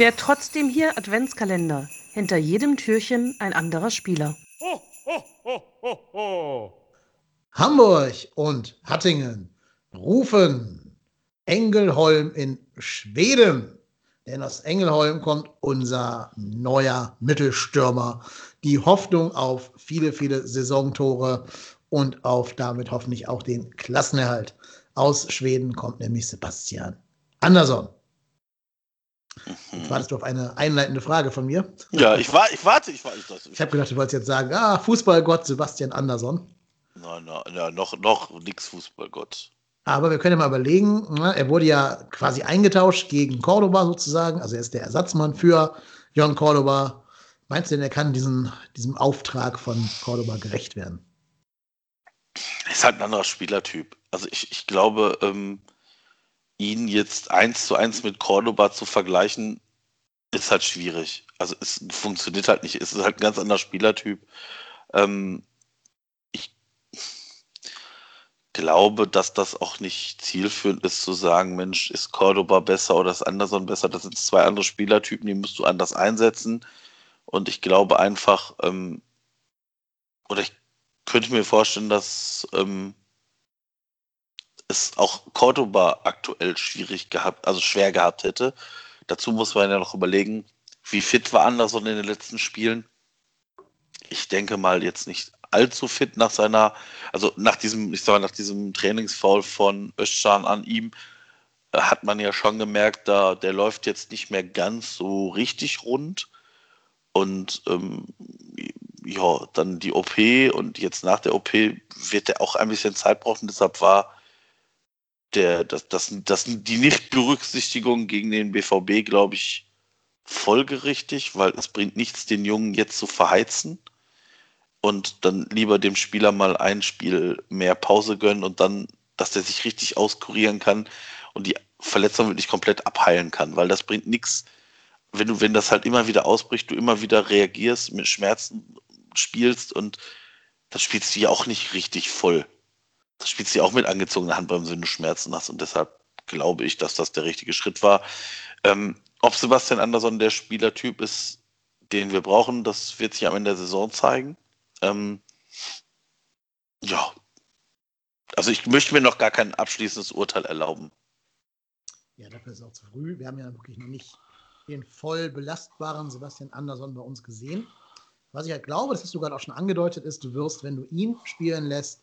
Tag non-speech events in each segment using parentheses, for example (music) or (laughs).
Wer trotzdem hier Adventskalender. Hinter jedem Türchen ein anderer Spieler. Ho, ho, ho, Hamburg und Hattingen rufen Engelholm in Schweden. Denn aus Engelholm kommt unser neuer Mittelstürmer. Die Hoffnung auf viele, viele Saisontore und auf damit hoffentlich auch den Klassenerhalt. Aus Schweden kommt nämlich Sebastian Andersson. Jetzt wartest du auf eine einleitende Frage von mir? Ja, ich, war, ich warte. Ich, warte, ich, ich habe gedacht, du wolltest jetzt sagen, ah, Fußballgott Sebastian Andersson. Nein, nein, nein noch, noch nix Fußballgott. Aber wir können ja mal überlegen, ne? er wurde ja quasi eingetauscht gegen Cordoba sozusagen. Also er ist der Ersatzmann für Jon Cordoba. Meinst du denn, er kann diesen, diesem Auftrag von Cordoba gerecht werden? Er ist halt ein anderer Spielertyp. Also ich, ich glaube, ähm, ihn jetzt eins zu eins mit Cordoba zu vergleichen, ist halt schwierig. Also es funktioniert halt nicht. Es ist halt ein ganz anderer Spielertyp. Ähm, ich glaube, dass das auch nicht zielführend ist, zu sagen, Mensch, ist Cordoba besser oder ist Anderson besser? Das sind zwei andere Spielertypen, die musst du anders einsetzen. Und ich glaube einfach, ähm, oder ich könnte mir vorstellen, dass ähm, es auch Cordoba aktuell schwierig gehabt, also schwer gehabt hätte. Dazu muss man ja noch überlegen, wie fit war Anderson in den letzten Spielen. Ich denke mal jetzt nicht allzu fit nach seiner, also nach diesem, ich sage nach diesem Trainingsfoul von Özcan an ihm, äh, hat man ja schon gemerkt, da der läuft jetzt nicht mehr ganz so richtig rund. Und ähm, ja, dann die OP und jetzt nach der OP wird er auch ein bisschen Zeit brauchen. Deshalb war der, das, das, das, die Nichtberücksichtigung gegen den BVB, glaube ich, folgerichtig, weil es bringt nichts, den Jungen jetzt zu verheizen und dann lieber dem Spieler mal ein Spiel mehr Pause gönnen und dann, dass der sich richtig auskurieren kann und die Verletzung wirklich komplett abheilen kann, weil das bringt nichts, wenn du, wenn das halt immer wieder ausbricht, du immer wieder reagierst, mit Schmerzen spielst und das spielst du ja auch nicht richtig voll das spielst du auch mit angezogener Handbremse, wenn du Schmerzen hast. Und deshalb glaube ich, dass das der richtige Schritt war. Ähm, ob Sebastian Andersson der Spielertyp ist, den wir brauchen, das wird sich am Ende der Saison zeigen. Ähm, ja. Also ich möchte mir noch gar kein abschließendes Urteil erlauben. Ja, dafür ist es auch zu früh. Wir haben ja wirklich noch nicht den voll belastbaren Sebastian Andersson bei uns gesehen. Was ich halt glaube, das hast du gerade auch schon angedeutet, ist, du wirst, wenn du ihn spielen lässt,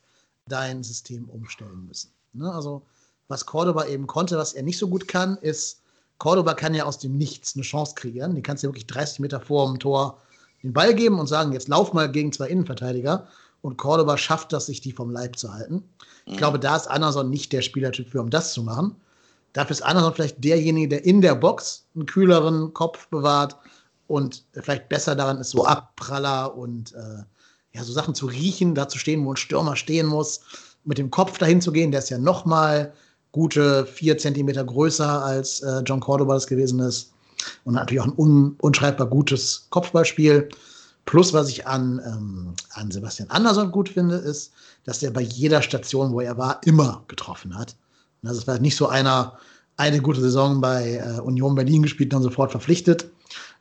dein System umstellen müssen. Ne? Also, was Cordoba eben konnte, was er nicht so gut kann, ist, Cordoba kann ja aus dem Nichts eine Chance kreieren. Die kannst du ja wirklich 30 Meter vor dem Tor den Ball geben und sagen, jetzt lauf mal gegen zwei Innenverteidiger. Und Cordoba schafft das, sich die vom Leib zu halten. Ich mhm. glaube, da ist Anderson nicht der Spielertyp für, um das zu machen. Dafür ist Anderson vielleicht derjenige, der in der Box einen kühleren Kopf bewahrt und vielleicht besser daran ist, so Abpraller und äh, ja, so Sachen zu riechen, da zu stehen, wo ein Stürmer stehen muss, mit dem Kopf dahin zu gehen, der ist ja noch mal gute vier Zentimeter größer als äh, John Cordoba das gewesen ist. Und natürlich auch ein un unschreibbar gutes Kopfballspiel. Plus, was ich an, ähm, an Sebastian Andersson gut finde, ist, dass er bei jeder Station, wo er war, immer getroffen hat. Also es war nicht so einer, eine gute Saison bei äh, Union Berlin gespielt und dann sofort verpflichtet,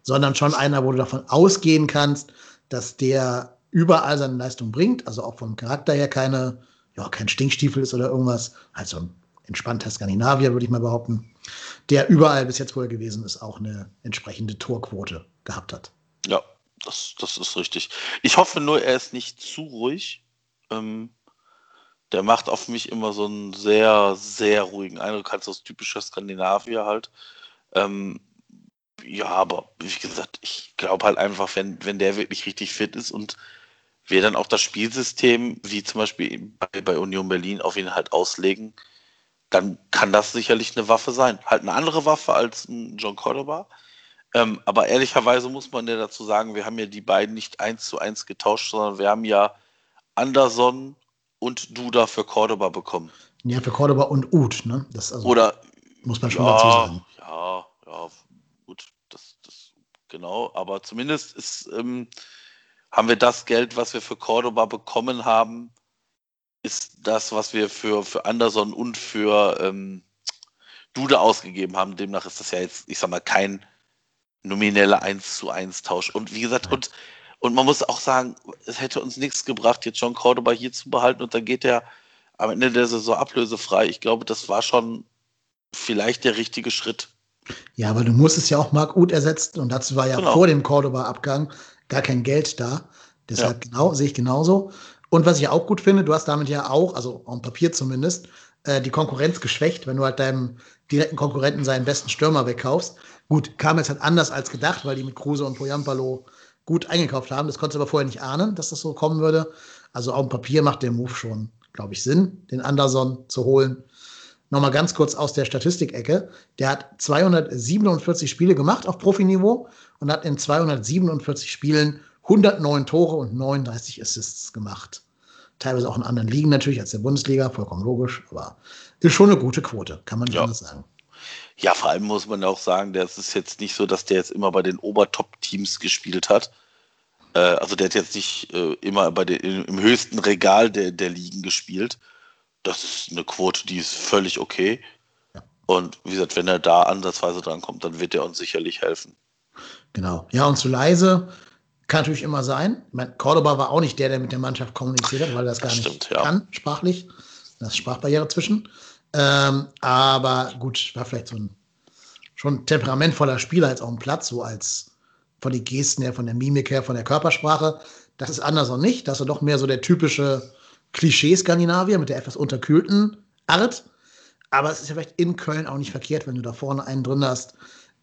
sondern schon einer, wo du davon ausgehen kannst, dass der überall seine Leistung bringt, also auch vom Charakter her keine, ja, kein Stinkstiefel ist oder irgendwas, also ein entspannter Skandinavier, würde ich mal behaupten, der überall bis jetzt, wo er gewesen ist, auch eine entsprechende Torquote gehabt hat. Ja, das, das ist richtig. Ich hoffe nur, er ist nicht zu ruhig. Ähm, der macht auf mich immer so einen sehr, sehr ruhigen Eindruck, halt so typischer Skandinavier halt. Ähm, ja, aber wie gesagt, ich glaube halt einfach, wenn, wenn der wirklich richtig fit ist und wir dann auch das Spielsystem, wie zum Beispiel bei, bei Union Berlin, auf ihn halt auslegen, dann kann das sicherlich eine Waffe sein. Halt eine andere Waffe als ein John Cordoba. Ähm, aber ehrlicherweise muss man ja dazu sagen, wir haben ja die beiden nicht eins zu eins getauscht, sondern wir haben ja Anderson und Duda für Cordoba bekommen. Ja, für Cordoba und Uth, ne? Das also, Oder muss man schon ja, dazu sagen. Ja, ja, genau, aber zumindest ist ähm, haben wir das Geld, was wir für Cordoba bekommen haben, ist das, was wir für, für Anderson und für ähm, Dude ausgegeben haben. Demnach ist das ja jetzt, ich sag mal, kein nominelle 1 zu 1 Tausch. Und wie gesagt, und, und man muss auch sagen, es hätte uns nichts gebracht, jetzt John Cordoba hier zu behalten und dann geht er am Ende der Saison ablösefrei. Ich glaube, das war schon vielleicht der richtige Schritt. Ja, aber du musstest ja auch Marc Uth ersetzen und dazu war ja genau. vor dem Cordoba-Abgang gar kein Geld da. Deshalb ja. genau, sehe ich genauso. Und was ich auch gut finde, du hast damit ja auch, also am Papier zumindest, äh, die Konkurrenz geschwächt, wenn du halt deinem direkten Konkurrenten seinen besten Stürmer wegkaufst. Gut, kam jetzt halt anders als gedacht, weil die mit Kruse und Poyampalo gut eingekauft haben. Das konntest du aber vorher nicht ahnen, dass das so kommen würde. Also auf dem Papier macht der Move schon, glaube ich, Sinn, den Anderson zu holen. Nochmal ganz kurz aus der Statistikecke. Der hat 247 Spiele gemacht auf Profiniveau und hat in 247 Spielen 109 Tore und 39 Assists gemacht. Teilweise auch in anderen Ligen natürlich als der Bundesliga, vollkommen logisch, aber ist schon eine gute Quote, kann man ja. anders sagen. Ja, vor allem muss man auch sagen, das ist jetzt nicht so, dass der jetzt immer bei den Obertop-Teams gespielt hat. Äh, also der hat jetzt nicht äh, immer bei den, im höchsten Regal der, der Ligen gespielt. Das ist eine Quote, die ist völlig okay. Ja. Und wie gesagt, wenn er da ansatzweise drankommt, dann wird er uns sicherlich helfen. Genau. Ja, und zu leise kann natürlich immer sein. Ich meine, Cordoba war auch nicht der, der mit der Mannschaft kommuniziert hat, weil er das gar das nicht stimmt, ja. kann, sprachlich. Da ist Sprachbarriere zwischen. Ähm, aber gut, war vielleicht so ein schon temperamentvoller Spieler jetzt auf dem Platz, so als von den Gesten her, von der Mimik her, von der Körpersprache. Das ist anders auch nicht. Das ist doch mehr so der typische Klischee-Skandinavier mit der etwas unterkühlten Art. Aber es ist ja vielleicht in Köln auch nicht verkehrt, wenn du da vorne einen drin hast,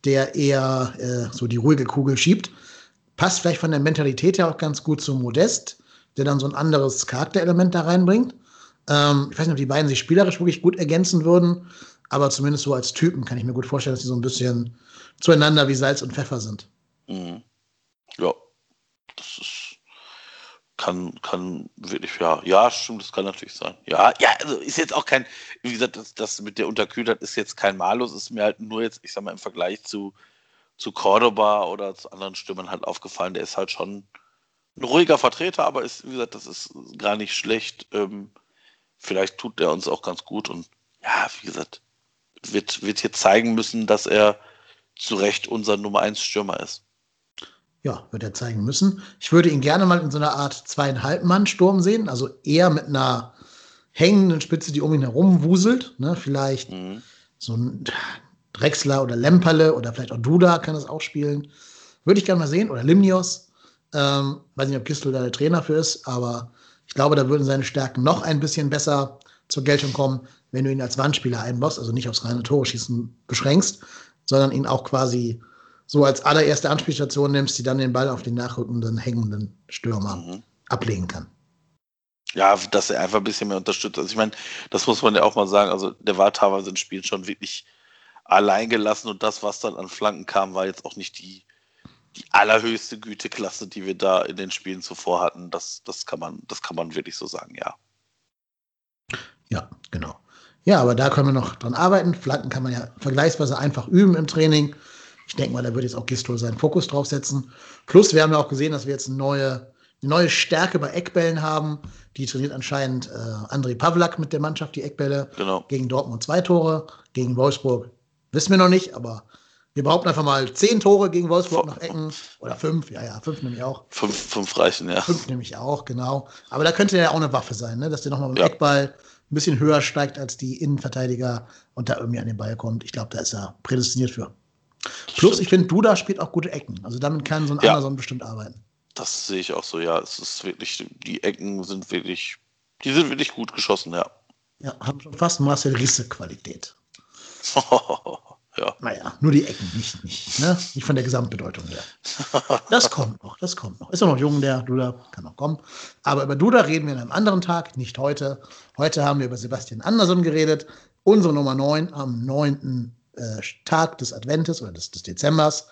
der eher äh, so die ruhige Kugel schiebt. Passt vielleicht von der Mentalität her auch ganz gut zu Modest, der dann so ein anderes Charakterelement da reinbringt. Ähm, ich weiß nicht, ob die beiden sich spielerisch wirklich gut ergänzen würden, aber zumindest so als Typen kann ich mir gut vorstellen, dass sie so ein bisschen zueinander wie Salz und Pfeffer sind. Mhm. Ja, das ist, kann, kann wirklich, ja, ja, stimmt, das kann natürlich sein. Ja, ja, also ist jetzt auch kein, wie gesagt, das, das mit der Unterkühltheit ist jetzt kein Malus, ist mir halt nur jetzt, ich sag mal, im Vergleich zu, zu Cordoba oder zu anderen Stimmen halt aufgefallen, der ist halt schon ein ruhiger Vertreter, aber ist, wie gesagt, das ist gar nicht schlecht. Ähm, vielleicht tut er uns auch ganz gut und ja, wie gesagt, wird, wird hier zeigen müssen, dass er zu Recht unser Nummer 1 Stürmer ist. Ja, wird er zeigen müssen. Ich würde ihn gerne mal in so einer Art zweieinhalb Mann Sturm sehen, also eher mit einer hängenden Spitze, die um ihn herum wuselt. Ne? Vielleicht mhm. so ein Drexler oder Lemperle oder vielleicht auch Duda kann das auch spielen. Würde ich gerne mal sehen. Oder Limnios. Ähm, weiß nicht, ob Kistel da der Trainer für ist, aber ich glaube, da würden seine Stärken noch ein bisschen besser zur Geltung kommen, wenn du ihn als Wandspieler einbaust, also nicht aufs reine Tore schießen beschränkst, sondern ihn auch quasi so als allererste Anspielstation nimmst, die dann den Ball auf den nachrückenden, hängenden Stürmer mhm. ablegen kann. Ja, dass er einfach ein bisschen mehr unterstützt. Also ich meine, das muss man ja auch mal sagen, also der war teilweise im Spiel schon wirklich allein gelassen und das, was dann an Flanken kam, war jetzt auch nicht die, die allerhöchste Güteklasse, die wir da in den Spielen zuvor hatten. Das, das, kann, man, das kann man wirklich so sagen, ja. Ja, genau. Ja, aber da können wir noch dran arbeiten. Flanken kann man ja vergleichsweise einfach üben im Training. Ich denke mal, da wird jetzt auch Gistol seinen Fokus drauf setzen. Plus, wir haben ja auch gesehen, dass wir jetzt eine neue, eine neue Stärke bei Eckbällen haben. Die trainiert anscheinend äh, André Pavlak mit der Mannschaft, die Eckbälle. Genau. Gegen Dortmund zwei Tore, gegen Wolfsburg wissen wir noch nicht, aber wir behaupten einfach mal zehn Tore gegen Wolfsburg nach Ecken. Oder fünf, ja, ja, fünf nehme ich auch. Fünf, fünf reichen, ja. Fünf nehme ich auch, genau. Aber da könnte ja auch eine Waffe sein, ne? dass der nochmal mit dem ja. Eckball ein bisschen höher steigt als die Innenverteidiger und da irgendwie an den Ball kommt. Ich glaube, da ist er prädestiniert für. Plus, ich finde, Duda spielt auch gute Ecken. Also damit kann so ein ja. Amazon bestimmt arbeiten. Das sehe ich auch so, ja. Es ist wirklich, die Ecken sind wirklich, die sind wirklich gut geschossen, ja. Ja, haben schon fast Marcel Risse-Qualität. (laughs) ja. Naja, nur die Ecken, nicht, nicht, ne? nicht von der Gesamtbedeutung her. Das kommt noch, das kommt noch. Ist doch noch jung, der Duda kann noch kommen. Aber über Duda reden wir an einem anderen Tag, nicht heute. Heute haben wir über Sebastian Andersson geredet. Unsere Nummer 9 am 9. Äh, Tag des Adventes oder des, des Dezembers.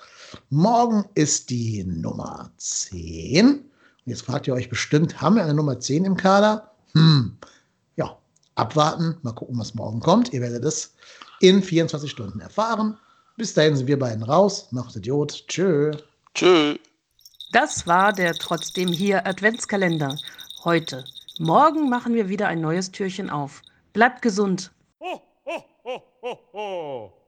Morgen ist die Nummer 10. Und jetzt fragt ihr euch bestimmt, haben wir eine Nummer 10 im Kader? Hm, ja, abwarten, mal gucken, was morgen kommt. Ihr werdet es in 24 Stunden erfahren. Bis dahin sind wir beiden raus. Macht Idiot. Tschö. Tschö. Das war der trotzdem hier Adventskalender. Heute. Morgen machen wir wieder ein neues Türchen auf. Bleibt gesund. Ho, ho, ho, ho, ho.